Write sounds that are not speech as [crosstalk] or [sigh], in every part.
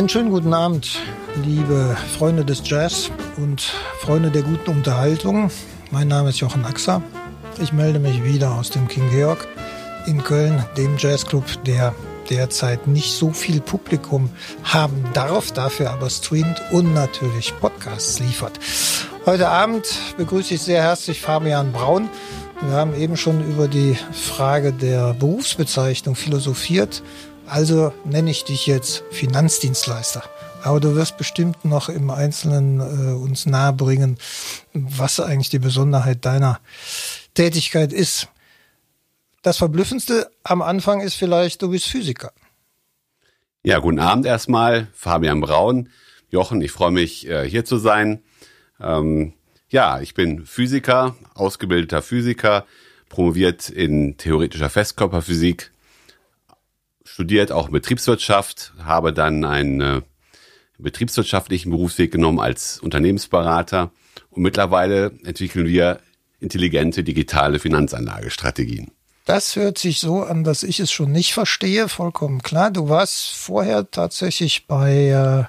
Einen schönen guten Abend, liebe Freunde des Jazz und Freunde der guten Unterhaltung. Mein Name ist Jochen Axer. Ich melde mich wieder aus dem King Georg in Köln, dem Jazzclub, der derzeit nicht so viel Publikum haben darf, dafür aber streamt und natürlich Podcasts liefert. Heute Abend begrüße ich sehr herzlich Fabian Braun. Wir haben eben schon über die Frage der Berufsbezeichnung philosophiert. Also nenne ich dich jetzt Finanzdienstleister. Aber du wirst bestimmt noch im Einzelnen äh, uns nahebringen, was eigentlich die Besonderheit deiner Tätigkeit ist. Das Verblüffendste am Anfang ist vielleicht, du bist Physiker. Ja, guten Abend erstmal, Fabian Braun. Jochen, ich freue mich, äh, hier zu sein. Ähm, ja, ich bin Physiker, ausgebildeter Physiker, promoviert in theoretischer Festkörperphysik, studiert auch Betriebswirtschaft, habe dann einen äh, betriebswirtschaftlichen Berufsweg genommen als Unternehmensberater und mittlerweile entwickeln wir intelligente digitale Finanzanlagestrategien. Das hört sich so an, dass ich es schon nicht verstehe, vollkommen klar. Du warst vorher tatsächlich bei äh,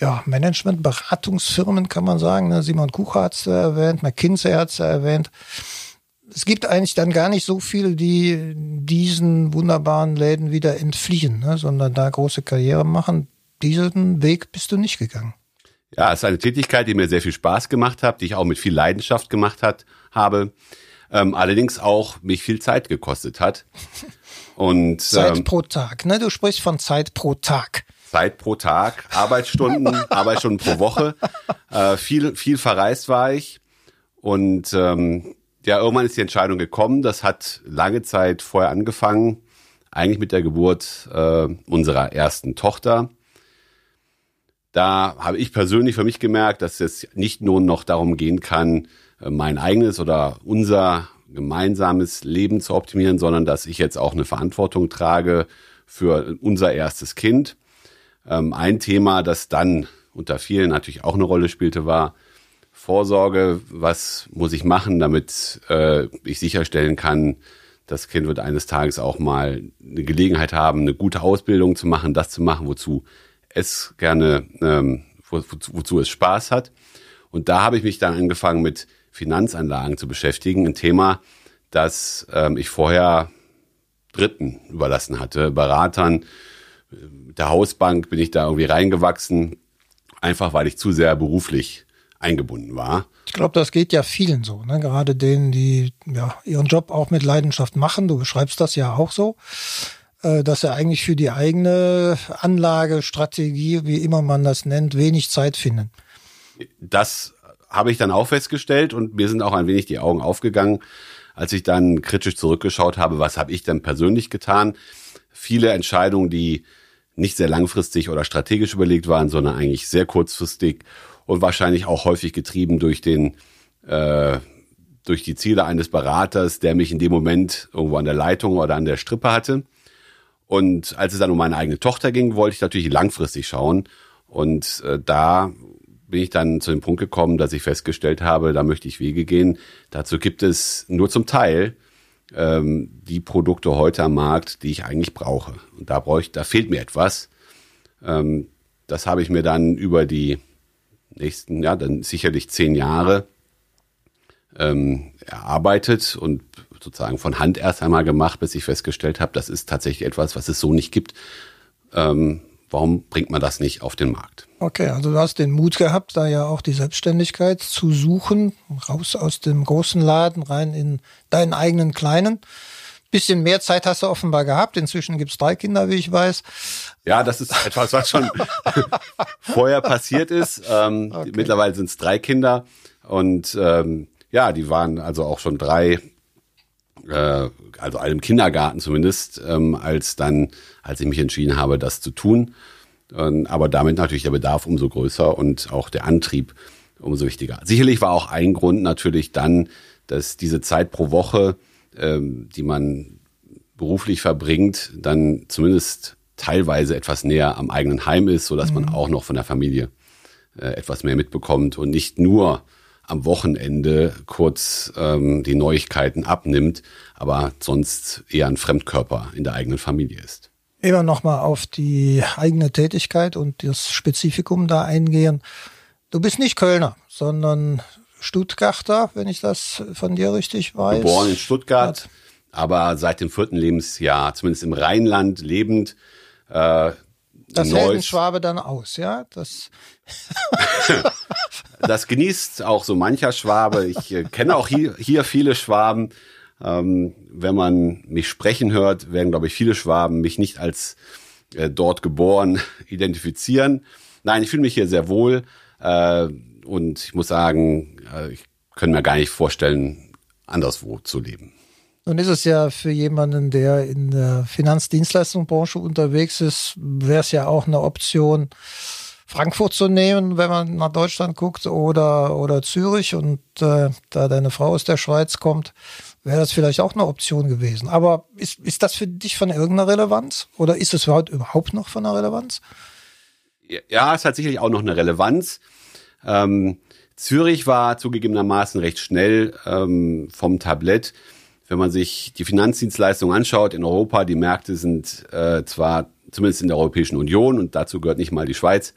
ja, Management-Beratungsfirmen, kann man sagen. Ne? Simon Kucher hat es erwähnt, McKinsey hat es erwähnt. Es gibt eigentlich dann gar nicht so viele, die diesen wunderbaren Läden wieder entfliehen, ne? sondern da große Karriere machen. Diesen Weg bist du nicht gegangen. Ja, es ist eine Tätigkeit, die mir sehr viel Spaß gemacht hat, die ich auch mit viel Leidenschaft gemacht hat, habe ähm, allerdings auch mich viel Zeit gekostet hat. [laughs] Und, Zeit ähm, pro Tag, ne? Du sprichst von Zeit pro Tag. Zeit pro Tag, Arbeitsstunden, [laughs] Arbeitsstunden pro Woche. Äh, viel, viel verreist war ich. Und ähm, ja, irgendwann ist die Entscheidung gekommen. Das hat lange Zeit vorher angefangen, eigentlich mit der Geburt äh, unserer ersten Tochter. Da habe ich persönlich für mich gemerkt, dass es nicht nur noch darum gehen kann, äh, mein eigenes oder unser gemeinsames Leben zu optimieren, sondern dass ich jetzt auch eine Verantwortung trage für unser erstes Kind. Ähm, ein Thema, das dann unter vielen natürlich auch eine Rolle spielte, war Vorsorge. Was muss ich machen, damit äh, ich sicherstellen kann, das Kind wird eines Tages auch mal eine Gelegenheit haben, eine gute Ausbildung zu machen, das zu machen, wozu es gerne, ähm, wo, wozu es Spaß hat. Und da habe ich mich dann angefangen mit Finanzanlagen zu beschäftigen. Ein Thema, das ähm, ich vorher Dritten überlassen hatte, Beratern. Der Hausbank bin ich da irgendwie reingewachsen, einfach weil ich zu sehr beruflich eingebunden war. Ich glaube, das geht ja vielen so, ne? gerade denen, die ja, ihren Job auch mit Leidenschaft machen. Du beschreibst das ja auch so, äh, dass er eigentlich für die eigene Anlagestrategie, wie immer man das nennt, wenig Zeit finden. Das habe ich dann auch festgestellt und mir sind auch ein wenig die Augen aufgegangen, als ich dann kritisch zurückgeschaut habe, was habe ich denn persönlich getan. Viele Entscheidungen, die nicht sehr langfristig oder strategisch überlegt waren, sondern eigentlich sehr kurzfristig und wahrscheinlich auch häufig getrieben durch den äh, durch die Ziele eines Beraters, der mich in dem Moment irgendwo an der Leitung oder an der Strippe hatte. Und als es dann um meine eigene Tochter ging, wollte ich natürlich langfristig schauen. Und äh, da bin ich dann zu dem Punkt gekommen, dass ich festgestellt habe, da möchte ich Wege gehen. Dazu gibt es nur zum Teil ähm, die Produkte heute am Markt, die ich eigentlich brauche. Und da brauche ich, da fehlt mir etwas. Ähm, das habe ich mir dann über die nächsten, ja, dann sicherlich zehn Jahre ähm, erarbeitet und sozusagen von Hand erst einmal gemacht, bis ich festgestellt habe, das ist tatsächlich etwas, was es so nicht gibt. Ähm, warum bringt man das nicht auf den Markt? Okay, also du hast den Mut gehabt, da ja auch die Selbstständigkeit zu suchen, raus aus dem großen Laden, rein in deinen eigenen kleinen. Bisschen mehr Zeit hast du offenbar gehabt. Inzwischen gibt's drei Kinder, wie ich weiß. Ja, das ist etwas, was schon [laughs] vorher passiert ist. Ähm, okay. Mittlerweile sind es drei Kinder und ähm, ja, die waren also auch schon drei, äh, also einem Kindergarten zumindest, ähm, als dann, als ich mich entschieden habe, das zu tun. Ähm, aber damit natürlich der Bedarf umso größer und auch der Antrieb umso wichtiger. Sicherlich war auch ein Grund natürlich dann, dass diese Zeit pro Woche, ähm, die man beruflich verbringt, dann zumindest teilweise etwas näher am eigenen Heim ist, so dass mhm. man auch noch von der Familie äh, etwas mehr mitbekommt und nicht nur am Wochenende kurz ähm, die Neuigkeiten abnimmt, aber sonst eher ein Fremdkörper in der eigenen Familie ist. Immer nochmal auf die eigene Tätigkeit und das Spezifikum da eingehen. Du bist nicht Kölner, sondern Stuttgarter, wenn ich das von dir richtig weiß. Geboren in Stuttgart, aber seit dem vierten Lebensjahr, zumindest im Rheinland lebend. Äh, das hält ein Schwabe dann aus, ja? Das, [laughs] das genießt auch so mancher Schwabe. Ich äh, kenne auch hier, hier viele Schwaben. Ähm, wenn man mich sprechen hört, werden, glaube ich, viele Schwaben mich nicht als äh, dort geboren [laughs] identifizieren. Nein, ich fühle mich hier sehr wohl. Äh, und ich muss sagen, äh, ich kann mir gar nicht vorstellen, anderswo zu leben. Nun ist es ja für jemanden, der in der Finanzdienstleistungsbranche unterwegs ist, wäre es ja auch eine Option, Frankfurt zu nehmen, wenn man nach Deutschland guckt, oder, oder Zürich. Und äh, da deine Frau aus der Schweiz kommt, wäre das vielleicht auch eine Option gewesen. Aber ist, ist das für dich von irgendeiner Relevanz? Oder ist es überhaupt, überhaupt noch von einer Relevanz? Ja, es hat sicherlich auch noch eine Relevanz. Ähm, Zürich war zugegebenermaßen recht schnell ähm, vom Tablett. Wenn man sich die Finanzdienstleistungen anschaut in Europa, die Märkte sind äh, zwar zumindest in der Europäischen Union und dazu gehört nicht mal die Schweiz,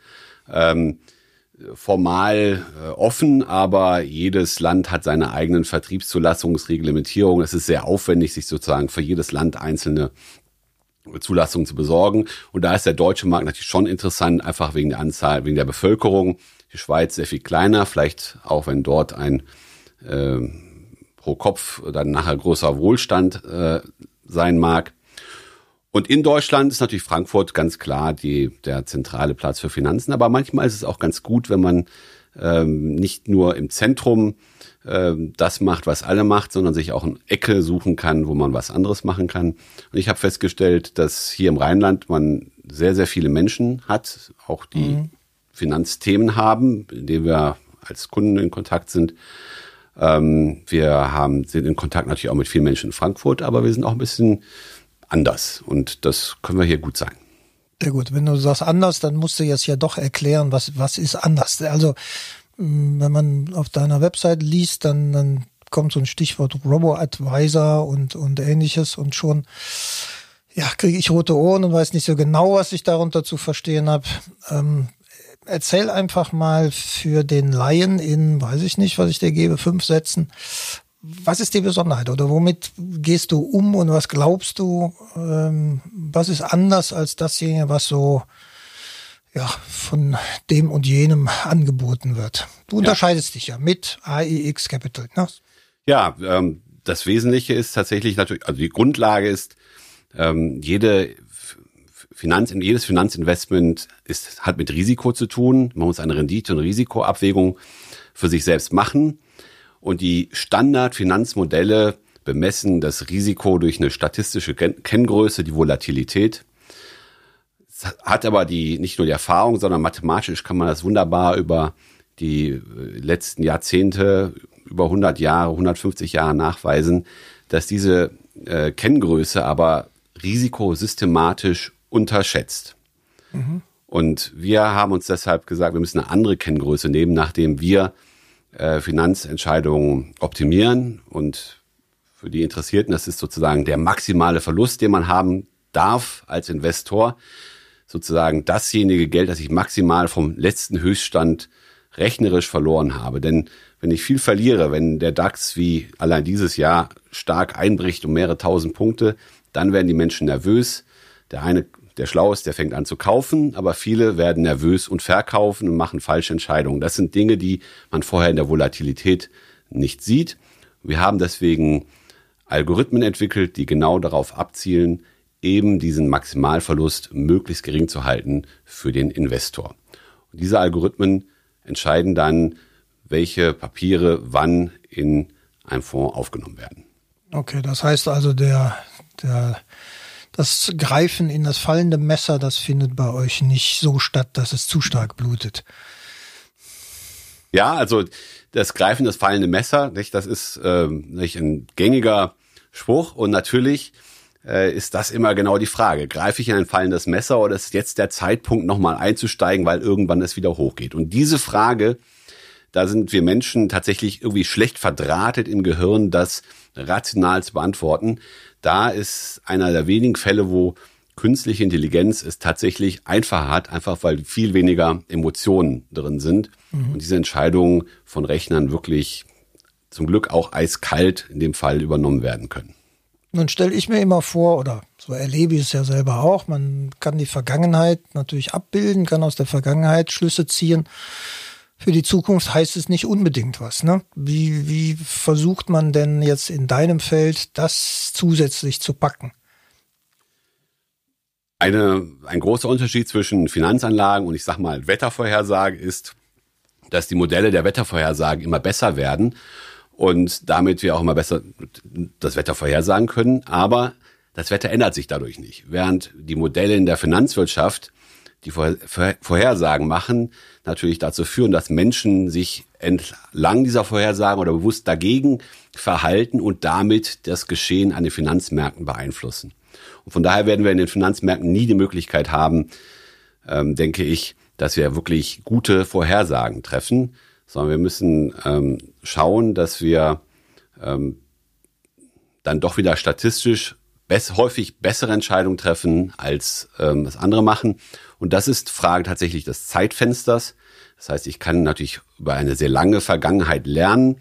ähm, formal äh, offen, aber jedes Land hat seine eigenen Vertriebszulassungsreglementierungen. Es ist sehr aufwendig, sich sozusagen für jedes Land einzelne Zulassungen zu besorgen. Und da ist der deutsche Markt natürlich schon interessant, einfach wegen der Anzahl, wegen der Bevölkerung. Die Schweiz sehr viel kleiner, vielleicht auch wenn dort ein äh, pro Kopf dann nachher großer Wohlstand äh, sein mag. Und in Deutschland ist natürlich Frankfurt ganz klar die, der zentrale Platz für Finanzen. Aber manchmal ist es auch ganz gut, wenn man ähm, nicht nur im Zentrum ähm, das macht, was alle macht, sondern sich auch eine Ecke suchen kann, wo man was anderes machen kann. Und ich habe festgestellt, dass hier im Rheinland man sehr, sehr viele Menschen hat, auch die mhm. Finanzthemen haben, in denen wir als Kunden in Kontakt sind. Ähm, wir haben, sind in Kontakt natürlich auch mit vielen Menschen in Frankfurt, aber wir sind auch ein bisschen anders und das können wir hier gut sein. Sehr gut. Wenn du sagst anders, dann musst du jetzt ja doch erklären, was, was ist anders. Also, mm, wenn man auf deiner Website liest, dann, dann kommt so ein Stichwort Robo-Advisor und, und ähnliches und schon, ja, kriege ich rote Ohren und weiß nicht so genau, was ich darunter zu verstehen habe. Ähm, erzähl einfach mal für den Laien in, weiß ich nicht, was ich dir gebe, fünf Sätzen. Was ist die Besonderheit oder womit gehst du um und was glaubst du, ähm, was ist anders als dasjenige, was so ja, von dem und jenem angeboten wird? Du unterscheidest ja. dich ja mit AIX Capital. Ne? Ja, ähm, das Wesentliche ist tatsächlich natürlich, also die Grundlage ist, ähm, jede Finanz, jedes Finanzinvestment ist, hat mit Risiko zu tun. Man muss eine Rendite- und Risikoabwägung für sich selbst machen. Und die Standardfinanzmodelle bemessen das Risiko durch eine statistische Kenngröße, die Volatilität. Es hat aber die, nicht nur die Erfahrung, sondern mathematisch kann man das wunderbar über die äh, letzten Jahrzehnte, über 100 Jahre, 150 Jahre nachweisen, dass diese äh, Kenngröße aber Risiko systematisch unterschätzt. Mhm. Und wir haben uns deshalb gesagt, wir müssen eine andere Kenngröße nehmen, nachdem wir äh, Finanzentscheidungen optimieren. Und für die Interessierten, das ist sozusagen der maximale Verlust, den man haben darf als Investor. Sozusagen dasjenige Geld, das ich maximal vom letzten Höchststand rechnerisch verloren habe. Denn wenn ich viel verliere, wenn der DAX wie allein dieses Jahr stark einbricht um mehrere tausend Punkte, dann werden die Menschen nervös. Der eine der schlau ist, der fängt an zu kaufen, aber viele werden nervös und verkaufen und machen falsche Entscheidungen. Das sind Dinge, die man vorher in der Volatilität nicht sieht. Wir haben deswegen Algorithmen entwickelt, die genau darauf abzielen, eben diesen Maximalverlust möglichst gering zu halten für den Investor. Und diese Algorithmen entscheiden dann, welche Papiere wann in einem Fonds aufgenommen werden. Okay, das heißt also, der, der das Greifen in das fallende Messer, das findet bei euch nicht so statt, dass es zu stark blutet. Ja, also das Greifen, das fallende Messer, nicht, das ist ähm, nicht ein gängiger Spruch und natürlich äh, ist das immer genau die Frage. Greife ich in ein fallendes Messer oder ist jetzt der Zeitpunkt, nochmal einzusteigen, weil irgendwann es wieder hochgeht? Und diese Frage, da sind wir Menschen tatsächlich irgendwie schlecht verdrahtet im Gehirn, das rational zu beantworten da ist einer der wenigen Fälle, wo künstliche Intelligenz es tatsächlich einfacher hat, einfach weil viel weniger Emotionen drin sind mhm. und diese Entscheidungen von Rechnern wirklich zum Glück auch eiskalt in dem Fall übernommen werden können. Nun stelle ich mir immer vor, oder so erlebe ich es ja selber auch, man kann die Vergangenheit natürlich abbilden, kann aus der Vergangenheit Schlüsse ziehen. Für die Zukunft heißt es nicht unbedingt was. Ne? Wie, wie versucht man denn jetzt in deinem Feld das zusätzlich zu packen? Eine, ein großer Unterschied zwischen Finanzanlagen und ich sag mal Wettervorhersage ist, dass die Modelle der Wettervorhersagen immer besser werden und damit wir auch immer besser das Wetter vorhersagen können. Aber das Wetter ändert sich dadurch nicht. Während die Modelle in der Finanzwirtschaft, die Vorhersagen machen, natürlich dazu führen, dass Menschen sich entlang dieser Vorhersagen oder bewusst dagegen verhalten und damit das Geschehen an den Finanzmärkten beeinflussen. Und von daher werden wir in den Finanzmärkten nie die Möglichkeit haben, ähm, denke ich, dass wir wirklich gute Vorhersagen treffen, sondern wir müssen ähm, schauen, dass wir ähm, dann doch wieder statistisch häufig bessere Entscheidungen treffen, als ähm, das andere machen. Und das ist Frage tatsächlich des Zeitfensters. Das heißt, ich kann natürlich über eine sehr lange Vergangenheit lernen,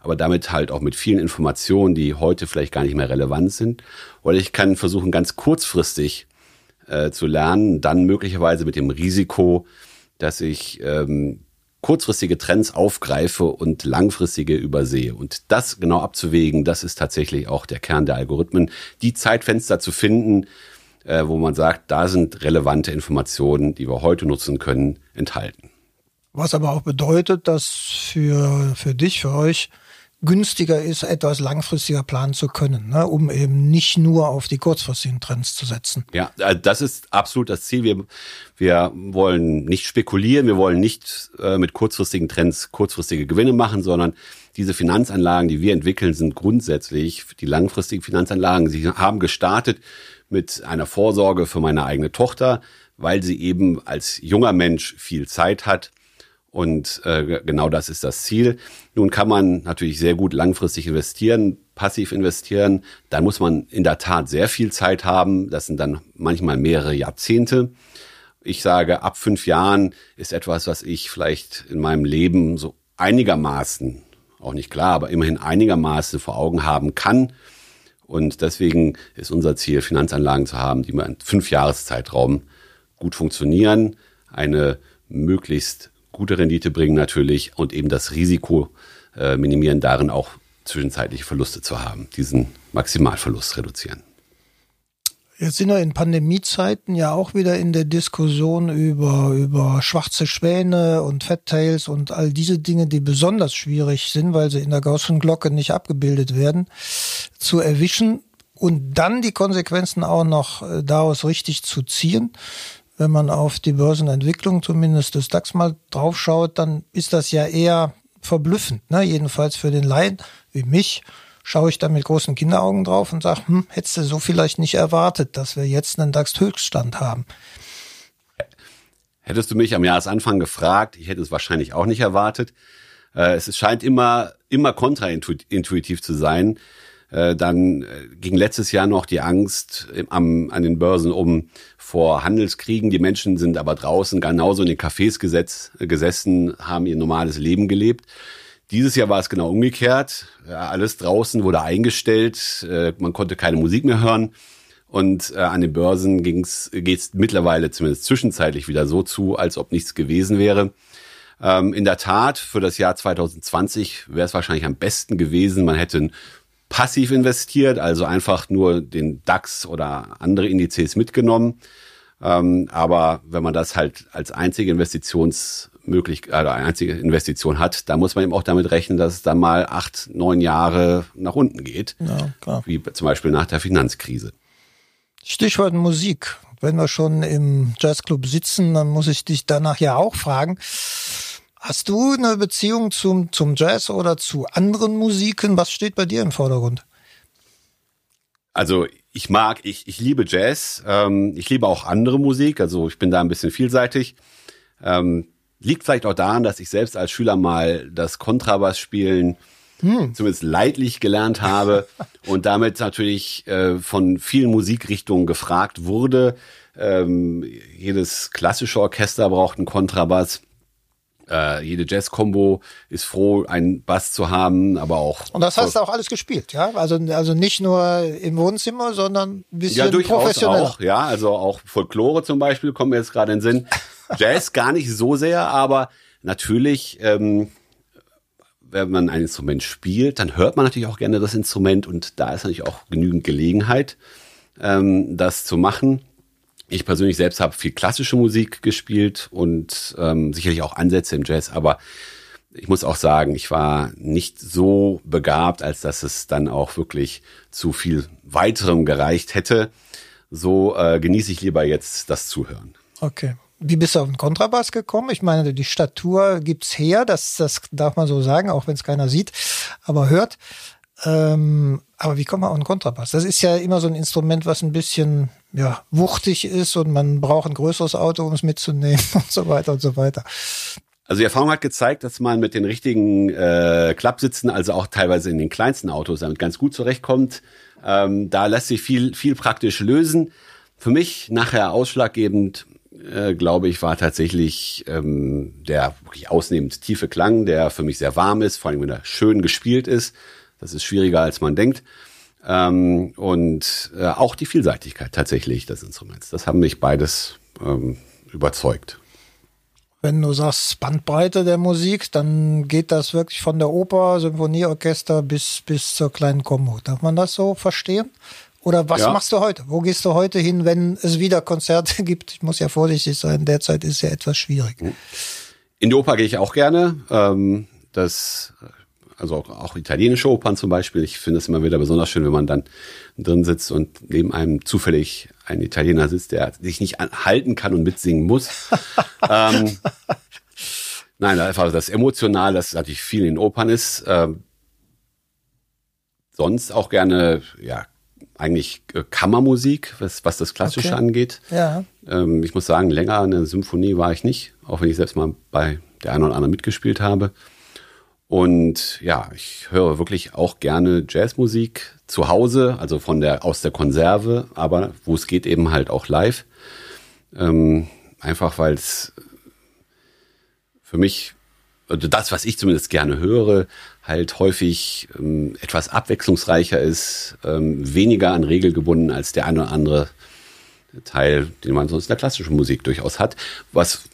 aber damit halt auch mit vielen Informationen, die heute vielleicht gar nicht mehr relevant sind. Oder ich kann versuchen, ganz kurzfristig äh, zu lernen, dann möglicherweise mit dem Risiko, dass ich ähm, kurzfristige Trends aufgreife und langfristige übersehe. Und das genau abzuwägen, das ist tatsächlich auch der Kern der Algorithmen, die Zeitfenster zu finden, äh, wo man sagt, da sind relevante Informationen, die wir heute nutzen können, enthalten. Was aber auch bedeutet, dass für, für dich, für euch günstiger ist, etwas langfristiger planen zu können, ne, um eben nicht nur auf die kurzfristigen Trends zu setzen. Ja, äh, das ist absolut das Ziel. Wir, wir wollen nicht spekulieren, wir wollen nicht äh, mit kurzfristigen Trends kurzfristige Gewinne machen, sondern diese Finanzanlagen, die wir entwickeln, sind grundsätzlich die langfristigen Finanzanlagen. Sie haben gestartet mit einer Vorsorge für meine eigene Tochter, weil sie eben als junger Mensch viel Zeit hat und äh, genau das ist das Ziel. Nun kann man natürlich sehr gut langfristig investieren, passiv investieren. Da muss man in der Tat sehr viel Zeit haben. Das sind dann manchmal mehrere Jahrzehnte. Ich sage, ab fünf Jahren ist etwas, was ich vielleicht in meinem Leben so einigermaßen, auch nicht klar, aber immerhin einigermaßen vor Augen haben kann. Und deswegen ist unser Ziel, Finanzanlagen zu haben, die mal in fünf Jahreszeitraum gut funktionieren, eine möglichst gute Rendite bringen natürlich und eben das Risiko äh, minimieren, darin auch zwischenzeitliche Verluste zu haben, diesen Maximalverlust reduzieren. Jetzt sind wir in Pandemiezeiten ja auch wieder in der Diskussion über, über schwarze Schwäne und Fat-Tails und all diese Dinge, die besonders schwierig sind, weil sie in der Gaußschen Glocke nicht abgebildet werden, zu erwischen und dann die Konsequenzen auch noch äh, daraus richtig zu ziehen wenn man auf die Börsenentwicklung zumindest des DAX mal draufschaut, dann ist das ja eher verblüffend. Ne? Jedenfalls für den Laien wie mich schaue ich da mit großen Kinderaugen drauf und sage, hm, hättest du so vielleicht nicht erwartet, dass wir jetzt einen DAX-Höchststand haben. Hättest du mich am Jahresanfang gefragt, ich hätte es wahrscheinlich auch nicht erwartet. Äh, es scheint immer, immer kontraintuitiv zu sein. Äh, dann äh, ging letztes Jahr noch die Angst am, an den Börsen um vor Handelskriegen. Die Menschen sind aber draußen genauso in den Cafés gesetz, gesessen, haben ihr normales Leben gelebt. Dieses Jahr war es genau umgekehrt. Alles draußen wurde eingestellt. Äh, man konnte keine Musik mehr hören. Und an den Börsen geht es mittlerweile zumindest zwischenzeitlich wieder so zu, als ob nichts gewesen wäre. Ähm, in der Tat, für das Jahr 2020 wäre es wahrscheinlich am besten gewesen, man hätte passiv investiert, also einfach nur den DAX oder andere Indizes mitgenommen. Ähm, aber wenn man das halt als einzige Investitionsmöglichkeit, also einzige Investition hat, dann muss man eben auch damit rechnen, dass es dann mal acht, neun Jahre nach unten geht. Ja, klar. Wie zum Beispiel nach der Finanzkrise. Stichwort Musik. Wenn wir schon im Jazzclub sitzen, dann muss ich dich danach ja auch fragen. Hast du eine Beziehung zum, zum Jazz oder zu anderen Musiken? Was steht bei dir im Vordergrund? Also ich mag, ich, ich liebe Jazz. Ähm, ich liebe auch andere Musik. Also ich bin da ein bisschen vielseitig. Ähm, liegt vielleicht auch daran, dass ich selbst als Schüler mal das Kontrabass spielen hm. zumindest leidlich gelernt habe [laughs] und damit natürlich äh, von vielen Musikrichtungen gefragt wurde. Ähm, jedes klassische Orchester braucht einen Kontrabass. Äh, jede Jazz-Kombo ist froh, einen Bass zu haben, aber auch. Und das hast du auch alles gespielt, ja? Also, also nicht nur im Wohnzimmer, sondern ein bisschen ja, durchaus professioneller. Auch, ja, also auch Folklore zum Beispiel kommt mir jetzt gerade in den Sinn. [laughs] Jazz gar nicht so sehr, aber natürlich, ähm, wenn man ein Instrument spielt, dann hört man natürlich auch gerne das Instrument und da ist natürlich auch genügend Gelegenheit, ähm, das zu machen. Ich persönlich selbst habe viel klassische Musik gespielt und ähm, sicherlich auch Ansätze im Jazz, aber ich muss auch sagen, ich war nicht so begabt, als dass es dann auch wirklich zu viel weiterem gereicht hätte. So äh, genieße ich lieber jetzt das Zuhören. Okay. Wie bist du auf den Kontrabass gekommen? Ich meine, die Statur gibt's her, das, das darf man so sagen, auch wenn es keiner sieht, aber hört. Ähm, aber wie kommt man auf den Kontrabass? Das ist ja immer so ein Instrument, was ein bisschen ja, wuchtig ist und man braucht ein größeres Auto, um es mitzunehmen [laughs] und so weiter und so weiter. Also die Erfahrung hat gezeigt, dass man mit den richtigen äh, Klappsitzen, also auch teilweise in den kleinsten Autos, damit ganz gut zurechtkommt. Ähm, da lässt sich viel, viel praktisch lösen. Für mich nachher ausschlaggebend, äh, glaube ich, war tatsächlich ähm, der wirklich ausnehmend tiefe Klang, der für mich sehr warm ist, vor allem wenn er schön gespielt ist. Das ist schwieriger, als man denkt. Ähm, und äh, auch die Vielseitigkeit tatsächlich des Instruments. Das haben mich beides ähm, überzeugt. Wenn du sagst Bandbreite der Musik, dann geht das wirklich von der Oper, Symphonieorchester bis, bis zur kleinen Kombo. Darf man das so verstehen? Oder was ja. machst du heute? Wo gehst du heute hin, wenn es wieder Konzerte [laughs] gibt? Ich muss ja vorsichtig sein, derzeit ist ja etwas schwierig. In die Oper gehe ich auch gerne. Ähm, das also auch, auch italienische Opern zum Beispiel. Ich finde es immer wieder besonders schön, wenn man dann drin sitzt und neben einem zufällig ein Italiener sitzt, der sich nicht halten kann und mitsingen muss. [laughs] ähm, nein, einfach das Emotional, das natürlich viel in Opern ist. Ähm, sonst auch gerne, ja, eigentlich äh, Kammermusik, was, was das Klassische okay. angeht. Ja. Ähm, ich muss sagen, länger eine Symphonie war ich nicht, auch wenn ich selbst mal bei der einen oder anderen mitgespielt habe. Und ja, ich höre wirklich auch gerne Jazzmusik zu Hause, also von der aus der Konserve, aber wo es geht eben halt auch live. Ähm, einfach weil es für mich, also das, was ich zumindest gerne höre, halt häufig ähm, etwas abwechslungsreicher ist, ähm, weniger an Regel gebunden als der eine oder andere Teil, den man sonst in der klassischen Musik durchaus hat, was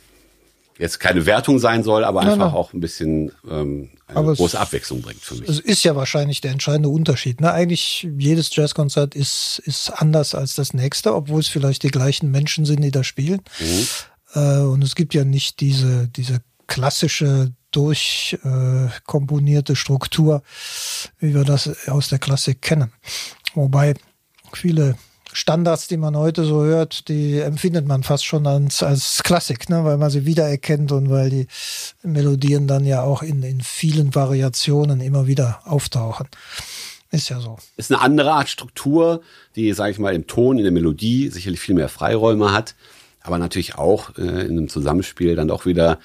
jetzt keine Wertung sein soll, aber einfach nein, nein. auch ein bisschen ähm, eine aber große es, Abwechslung bringt für mich. Es ist ja wahrscheinlich der entscheidende Unterschied. Ne? Eigentlich jedes Jazzkonzert ist, ist anders als das nächste, obwohl es vielleicht die gleichen Menschen sind, die da spielen. Mhm. Äh, und es gibt ja nicht diese, diese klassische durchkomponierte äh, Struktur, wie wir das aus der Klassik kennen. Wobei viele Standards, die man heute so hört, die empfindet man fast schon als, als Klassik, ne? weil man sie wiedererkennt und weil die Melodien dann ja auch in, in vielen Variationen immer wieder auftauchen. Ist ja so. Ist eine andere Art Struktur, die, sage ich mal, im Ton, in der Melodie sicherlich viel mehr Freiräume hat, aber natürlich auch äh, in einem Zusammenspiel dann auch wieder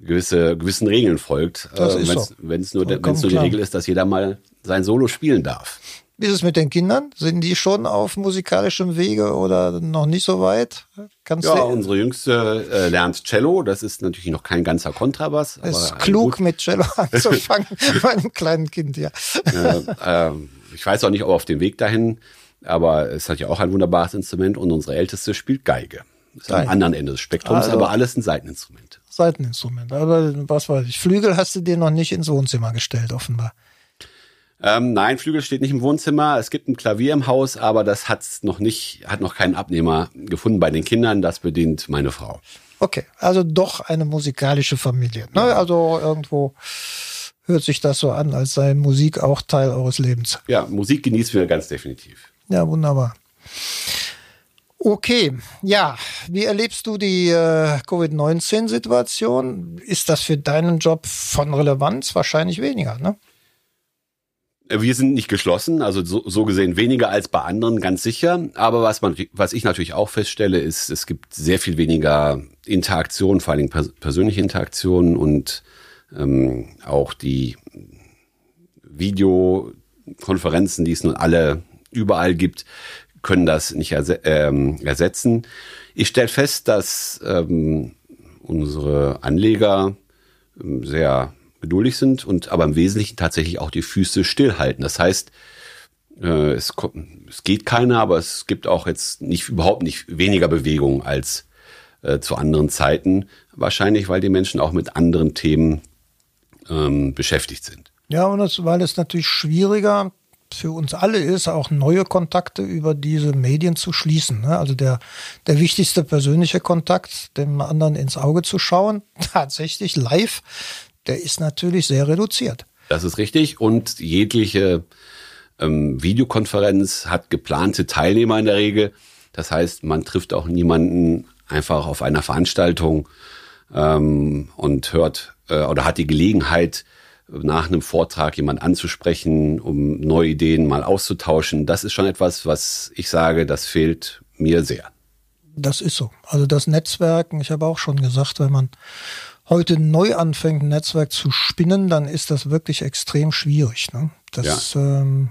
gewisse gewissen Regeln folgt. Äh, so. Wenn es nur, wenn's nur die Regel ist, dass jeder mal sein Solo spielen darf. Wie ist es mit den Kindern? Sind die schon auf musikalischem Wege oder noch nicht so weit? Kannst ja, unsere Jüngste äh, lernt Cello. Das ist natürlich noch kein ganzer Kontrabass. Es ist klug, mit Cello [laughs] anzufangen bei einem kleinen Kind, ja. Äh, äh, ich weiß auch nicht, ob auf dem Weg dahin, aber es hat ja auch ein wunderbares Instrument und unsere Älteste spielt Geige. Das ist am anderen Ende des Spektrums, also, aber alles ein Seiteninstrument. Seiteninstrument. Aber was weiß ich, Flügel hast du dir noch nicht ins Wohnzimmer gestellt, offenbar. Ähm, nein, Flügel steht nicht im Wohnzimmer. Es gibt ein Klavier im Haus, aber das hat's noch nicht, hat noch keinen Abnehmer gefunden bei den Kindern. Das bedient meine Frau. Okay, also doch eine musikalische Familie. Ne? Also irgendwo hört sich das so an, als sei Musik auch Teil eures Lebens. Ja, Musik genießen wir ganz definitiv. Ja, wunderbar. Okay, ja, wie erlebst du die äh, Covid-19-Situation? Ist das für deinen Job von Relevanz? Wahrscheinlich weniger, ne? Wir sind nicht geschlossen, also so, so gesehen weniger als bei anderen, ganz sicher. Aber was man, was ich natürlich auch feststelle, ist, es gibt sehr viel weniger Interaktion, vor allem pers persönliche Interaktionen und ähm, auch die Videokonferenzen, die es nun alle überall gibt, können das nicht erse ähm, ersetzen. Ich stelle fest, dass ähm, unsere Anleger ähm, sehr geduldig sind und aber im Wesentlichen tatsächlich auch die Füße stillhalten. Das heißt, äh, es, es geht keiner, aber es gibt auch jetzt nicht überhaupt nicht weniger Bewegung als äh, zu anderen Zeiten. Wahrscheinlich, weil die Menschen auch mit anderen Themen ähm, beschäftigt sind. Ja, und das, weil es natürlich schwieriger für uns alle ist, auch neue Kontakte über diese Medien zu schließen. Ne? Also der, der wichtigste persönliche Kontakt, dem anderen ins Auge zu schauen, [laughs] tatsächlich live, der ist natürlich sehr reduziert. Das ist richtig. Und jegliche ähm, Videokonferenz hat geplante Teilnehmer in der Regel. Das heißt, man trifft auch niemanden einfach auf einer Veranstaltung ähm, und hört äh, oder hat die Gelegenheit, nach einem Vortrag jemand anzusprechen, um neue Ideen mal auszutauschen. Das ist schon etwas, was ich sage, das fehlt mir sehr. Das ist so. Also das Netzwerken, ich habe auch schon gesagt, wenn man heute neu anfängt, ein Netzwerk zu spinnen, dann ist das wirklich extrem schwierig. Ne? Das, ja. ähm,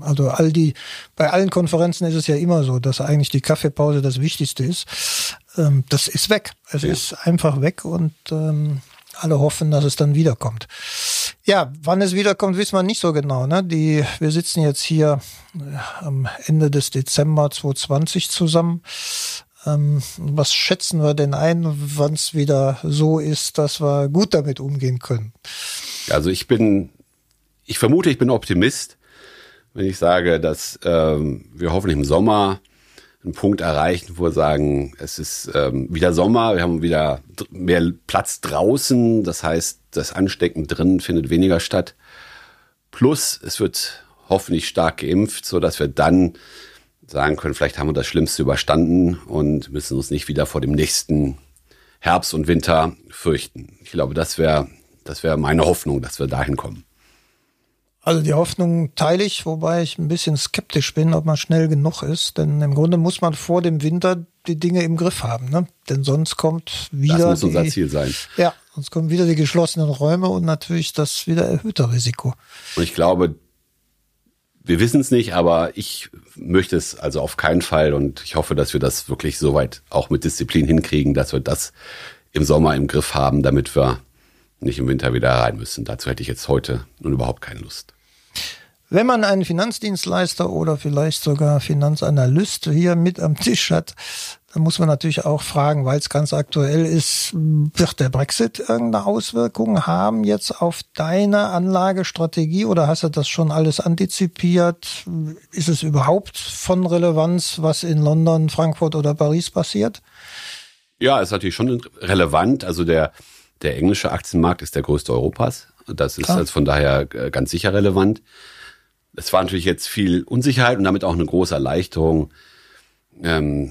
also all die, bei allen Konferenzen ist es ja immer so, dass eigentlich die Kaffeepause das Wichtigste ist. Ähm, das ist weg. Es ja. ist einfach weg und ähm, alle hoffen, dass es dann wiederkommt. Ja, wann es wiederkommt, wissen wir nicht so genau. Ne? Die, wir sitzen jetzt hier äh, am Ende des Dezember 2020 zusammen. Ähm, was schätzen wir denn ein, wann es wieder so ist, dass wir gut damit umgehen können? Also ich bin, ich vermute, ich bin Optimist, wenn ich sage, dass ähm, wir hoffentlich im Sommer einen Punkt erreichen, wo wir sagen, es ist ähm, wieder Sommer, wir haben wieder mehr Platz draußen, das heißt, das Anstecken drin findet weniger statt. Plus, es wird hoffentlich stark geimpft, so dass wir dann sagen können, vielleicht haben wir das Schlimmste überstanden und müssen uns nicht wieder vor dem nächsten Herbst und Winter fürchten. Ich glaube, das wäre das wäre meine Hoffnung, dass wir dahin kommen. Also die Hoffnung teile ich, wobei ich ein bisschen skeptisch bin, ob man schnell genug ist. Denn im Grunde muss man vor dem Winter die Dinge im Griff haben. Ne? Denn sonst kommt wieder. Das muss unser die, Ziel sein. Ja, sonst kommen wieder die geschlossenen Räume und natürlich das wieder erhöhte Risiko. Und ich glaube, wir wissen es nicht, aber ich möchte es also auf keinen Fall und ich hoffe, dass wir das wirklich soweit auch mit Disziplin hinkriegen, dass wir das im Sommer im Griff haben, damit wir nicht im Winter wieder rein müssen. Dazu hätte ich jetzt heute nun überhaupt keine Lust. Wenn man einen Finanzdienstleister oder vielleicht sogar Finanzanalyst hier mit am Tisch hat, dann muss man natürlich auch fragen, weil es ganz aktuell ist, wird der Brexit irgendeine Auswirkung haben jetzt auf deine Anlagestrategie oder hast du das schon alles antizipiert? Ist es überhaupt von Relevanz, was in London, Frankfurt oder Paris passiert? Ja, ist natürlich schon relevant. Also der der englische Aktienmarkt ist der größte Europas. Das ist also von daher äh, ganz sicher relevant. Es war natürlich jetzt viel Unsicherheit und damit auch eine große Erleichterung ähm,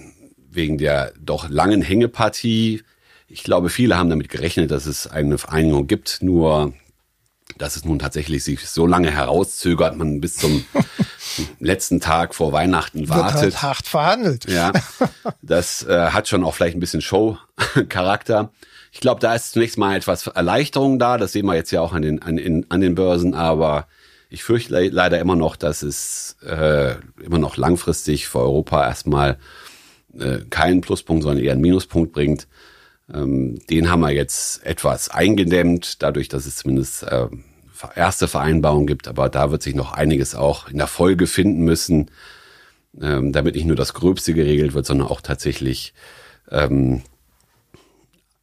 wegen der doch langen Hängepartie. Ich glaube, viele haben damit gerechnet, dass es eine Vereinigung gibt, nur dass es nun tatsächlich sich so lange herauszögert, man bis zum [laughs] letzten Tag vor Weihnachten wartet. Wird halt hart verhandelt. Ja, [laughs] das äh, hat schon auch vielleicht ein bisschen Show-Charakter. Ich glaube, da ist zunächst mal etwas Erleichterung da. Das sehen wir jetzt ja auch an den, an, in, an den Börsen. Aber ich fürchte le leider immer noch, dass es äh, immer noch langfristig für Europa erstmal äh, keinen Pluspunkt, sondern eher einen Minuspunkt bringt. Ähm, den haben wir jetzt etwas eingedämmt, dadurch, dass es zumindest äh, erste Vereinbarungen gibt. Aber da wird sich noch einiges auch in der Folge finden müssen, ähm, damit nicht nur das Gröbste geregelt wird, sondern auch tatsächlich ähm,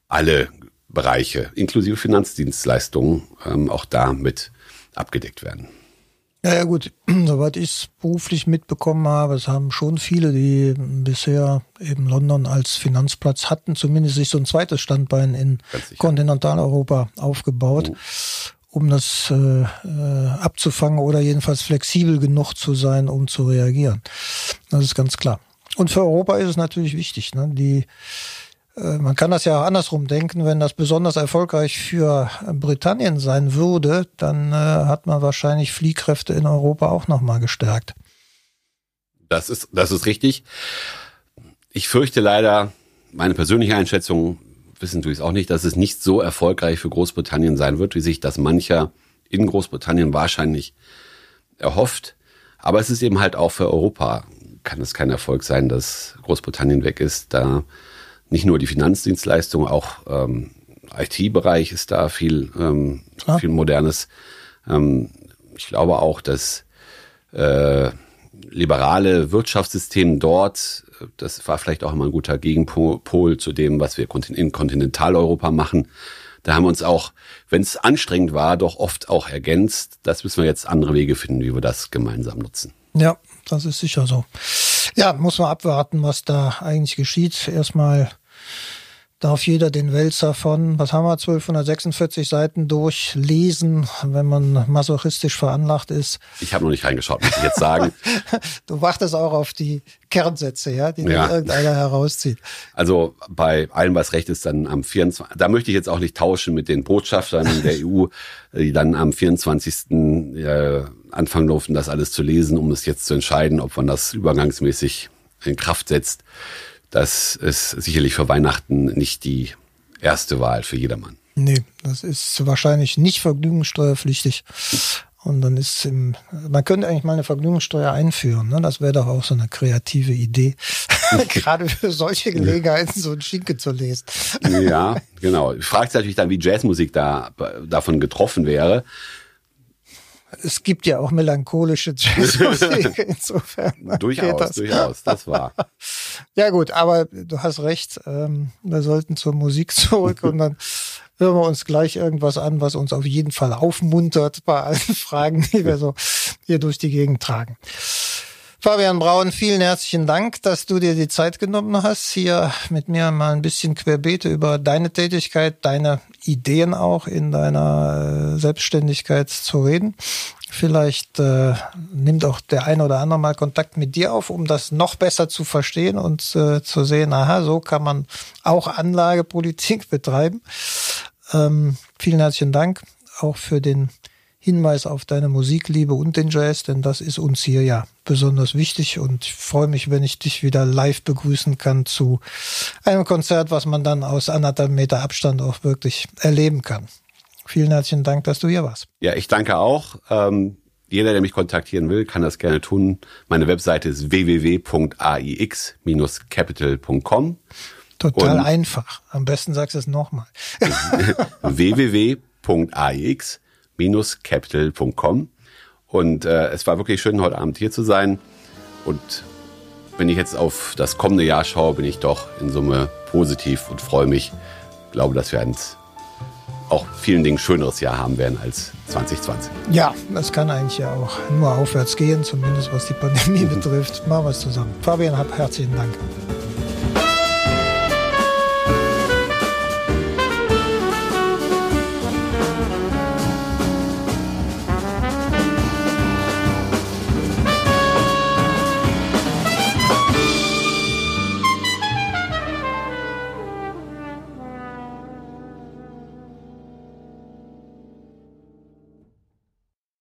alle Bereiche, inklusive Finanzdienstleistungen, ähm, auch da mit abgedeckt werden. Ja, ja gut, [clears throat] soweit ich es beruflich mitbekommen habe, es haben schon viele, die bisher eben London als Finanzplatz hatten, zumindest sich so ein zweites Standbein in Kontinentaleuropa aufgebaut, oh. um das äh, äh, abzufangen oder jedenfalls flexibel genug zu sein, um zu reagieren. Das ist ganz klar. Und für Europa ist es natürlich wichtig, ne? die man kann das ja auch andersrum denken, wenn das besonders erfolgreich für Britannien sein würde, dann äh, hat man wahrscheinlich Fliehkräfte in Europa auch nochmal gestärkt. Das ist, das ist richtig. Ich fürchte leider, meine persönliche Einschätzung wissen tue es auch nicht, dass es nicht so erfolgreich für Großbritannien sein wird, wie sich das mancher in Großbritannien wahrscheinlich erhofft. Aber es ist eben halt auch für Europa, kann es kein Erfolg sein, dass Großbritannien weg ist, da nicht nur die Finanzdienstleistung, auch ähm, IT-Bereich ist da viel, ähm, viel Modernes. Ähm, ich glaube auch, dass äh, liberale Wirtschaftssystem dort, das war vielleicht auch immer ein guter Gegenpol zu dem, was wir in Kontinentaleuropa machen. Da haben wir uns auch, wenn es anstrengend war, doch oft auch ergänzt. Das müssen wir jetzt andere Wege finden, wie wir das gemeinsam nutzen. Ja, das ist sicher so. Ja, muss man abwarten, was da eigentlich geschieht. Erstmal darf jeder den Wälzer von, was haben wir, 1246 Seiten durchlesen, wenn man masochistisch veranlagt ist. Ich habe noch nicht reingeschaut, muss ich jetzt sagen. [laughs] du wartest auch auf die Kernsätze, ja, die ja. irgendeiner herauszieht. Also bei allem, was recht ist, dann am 24. Da möchte ich jetzt auch nicht tauschen mit den Botschaftern der EU, die dann am 24. Äh, anfangen durften, das alles zu lesen, um es jetzt zu entscheiden, ob man das übergangsmäßig in Kraft setzt das ist sicherlich für Weihnachten nicht die erste Wahl für jedermann. Nee, das ist wahrscheinlich nicht vergnügungssteuerpflichtig. Und dann ist im, man könnte eigentlich mal eine Vergnügungssteuer einführen. Ne? Das wäre doch auch so eine kreative Idee. [laughs] Gerade für solche Gelegenheiten so ein Schinke zu lesen. ja, genau. Fragt sich natürlich dann, wie Jazzmusik da davon getroffen wäre es gibt ja auch melancholische Jazzmusik, [laughs] insofern. durchaus, das. durchaus, das war. [laughs] Ja gut, aber du hast recht, ähm, wir sollten zur Musik zurück und dann hören wir uns gleich irgendwas an, was uns auf jeden Fall aufmuntert bei allen [laughs] Fragen, die wir so hier durch die Gegend tragen. Fabian Braun, vielen herzlichen Dank, dass du dir die Zeit genommen hast, hier mit mir mal ein bisschen querbeete über deine Tätigkeit, deine Ideen auch in deiner äh, Selbstständigkeit zu reden. Vielleicht äh, nimmt auch der eine oder andere mal Kontakt mit dir auf, um das noch besser zu verstehen und äh, zu sehen, aha, so kann man auch Anlagepolitik [laughs] betreiben. Ähm, vielen herzlichen Dank auch für den Hinweis auf deine Musikliebe und den Jazz, denn das ist uns hier ja besonders wichtig und ich freue mich, wenn ich dich wieder live begrüßen kann zu einem Konzert, was man dann aus anderthalb Meter Abstand auch wirklich erleben kann. Vielen herzlichen Dank, dass du hier warst. Ja, ich danke auch. Ähm, jeder, der mich kontaktieren will, kann das gerne tun. Meine Webseite ist www.aix-capital.com. Total und einfach. Am besten sagst du es nochmal. [laughs] www.aix capital.com. Und äh, es war wirklich schön, heute Abend hier zu sein. Und wenn ich jetzt auf das kommende Jahr schaue, bin ich doch in Summe positiv und freue mich. Ich glaube, dass wir ein auch vielen Dingen schöneres Jahr haben werden als 2020. Ja, das kann eigentlich ja auch nur aufwärts gehen, zumindest was die Pandemie [laughs] betrifft. Machen wir es zusammen. Fabian, herzlichen Dank.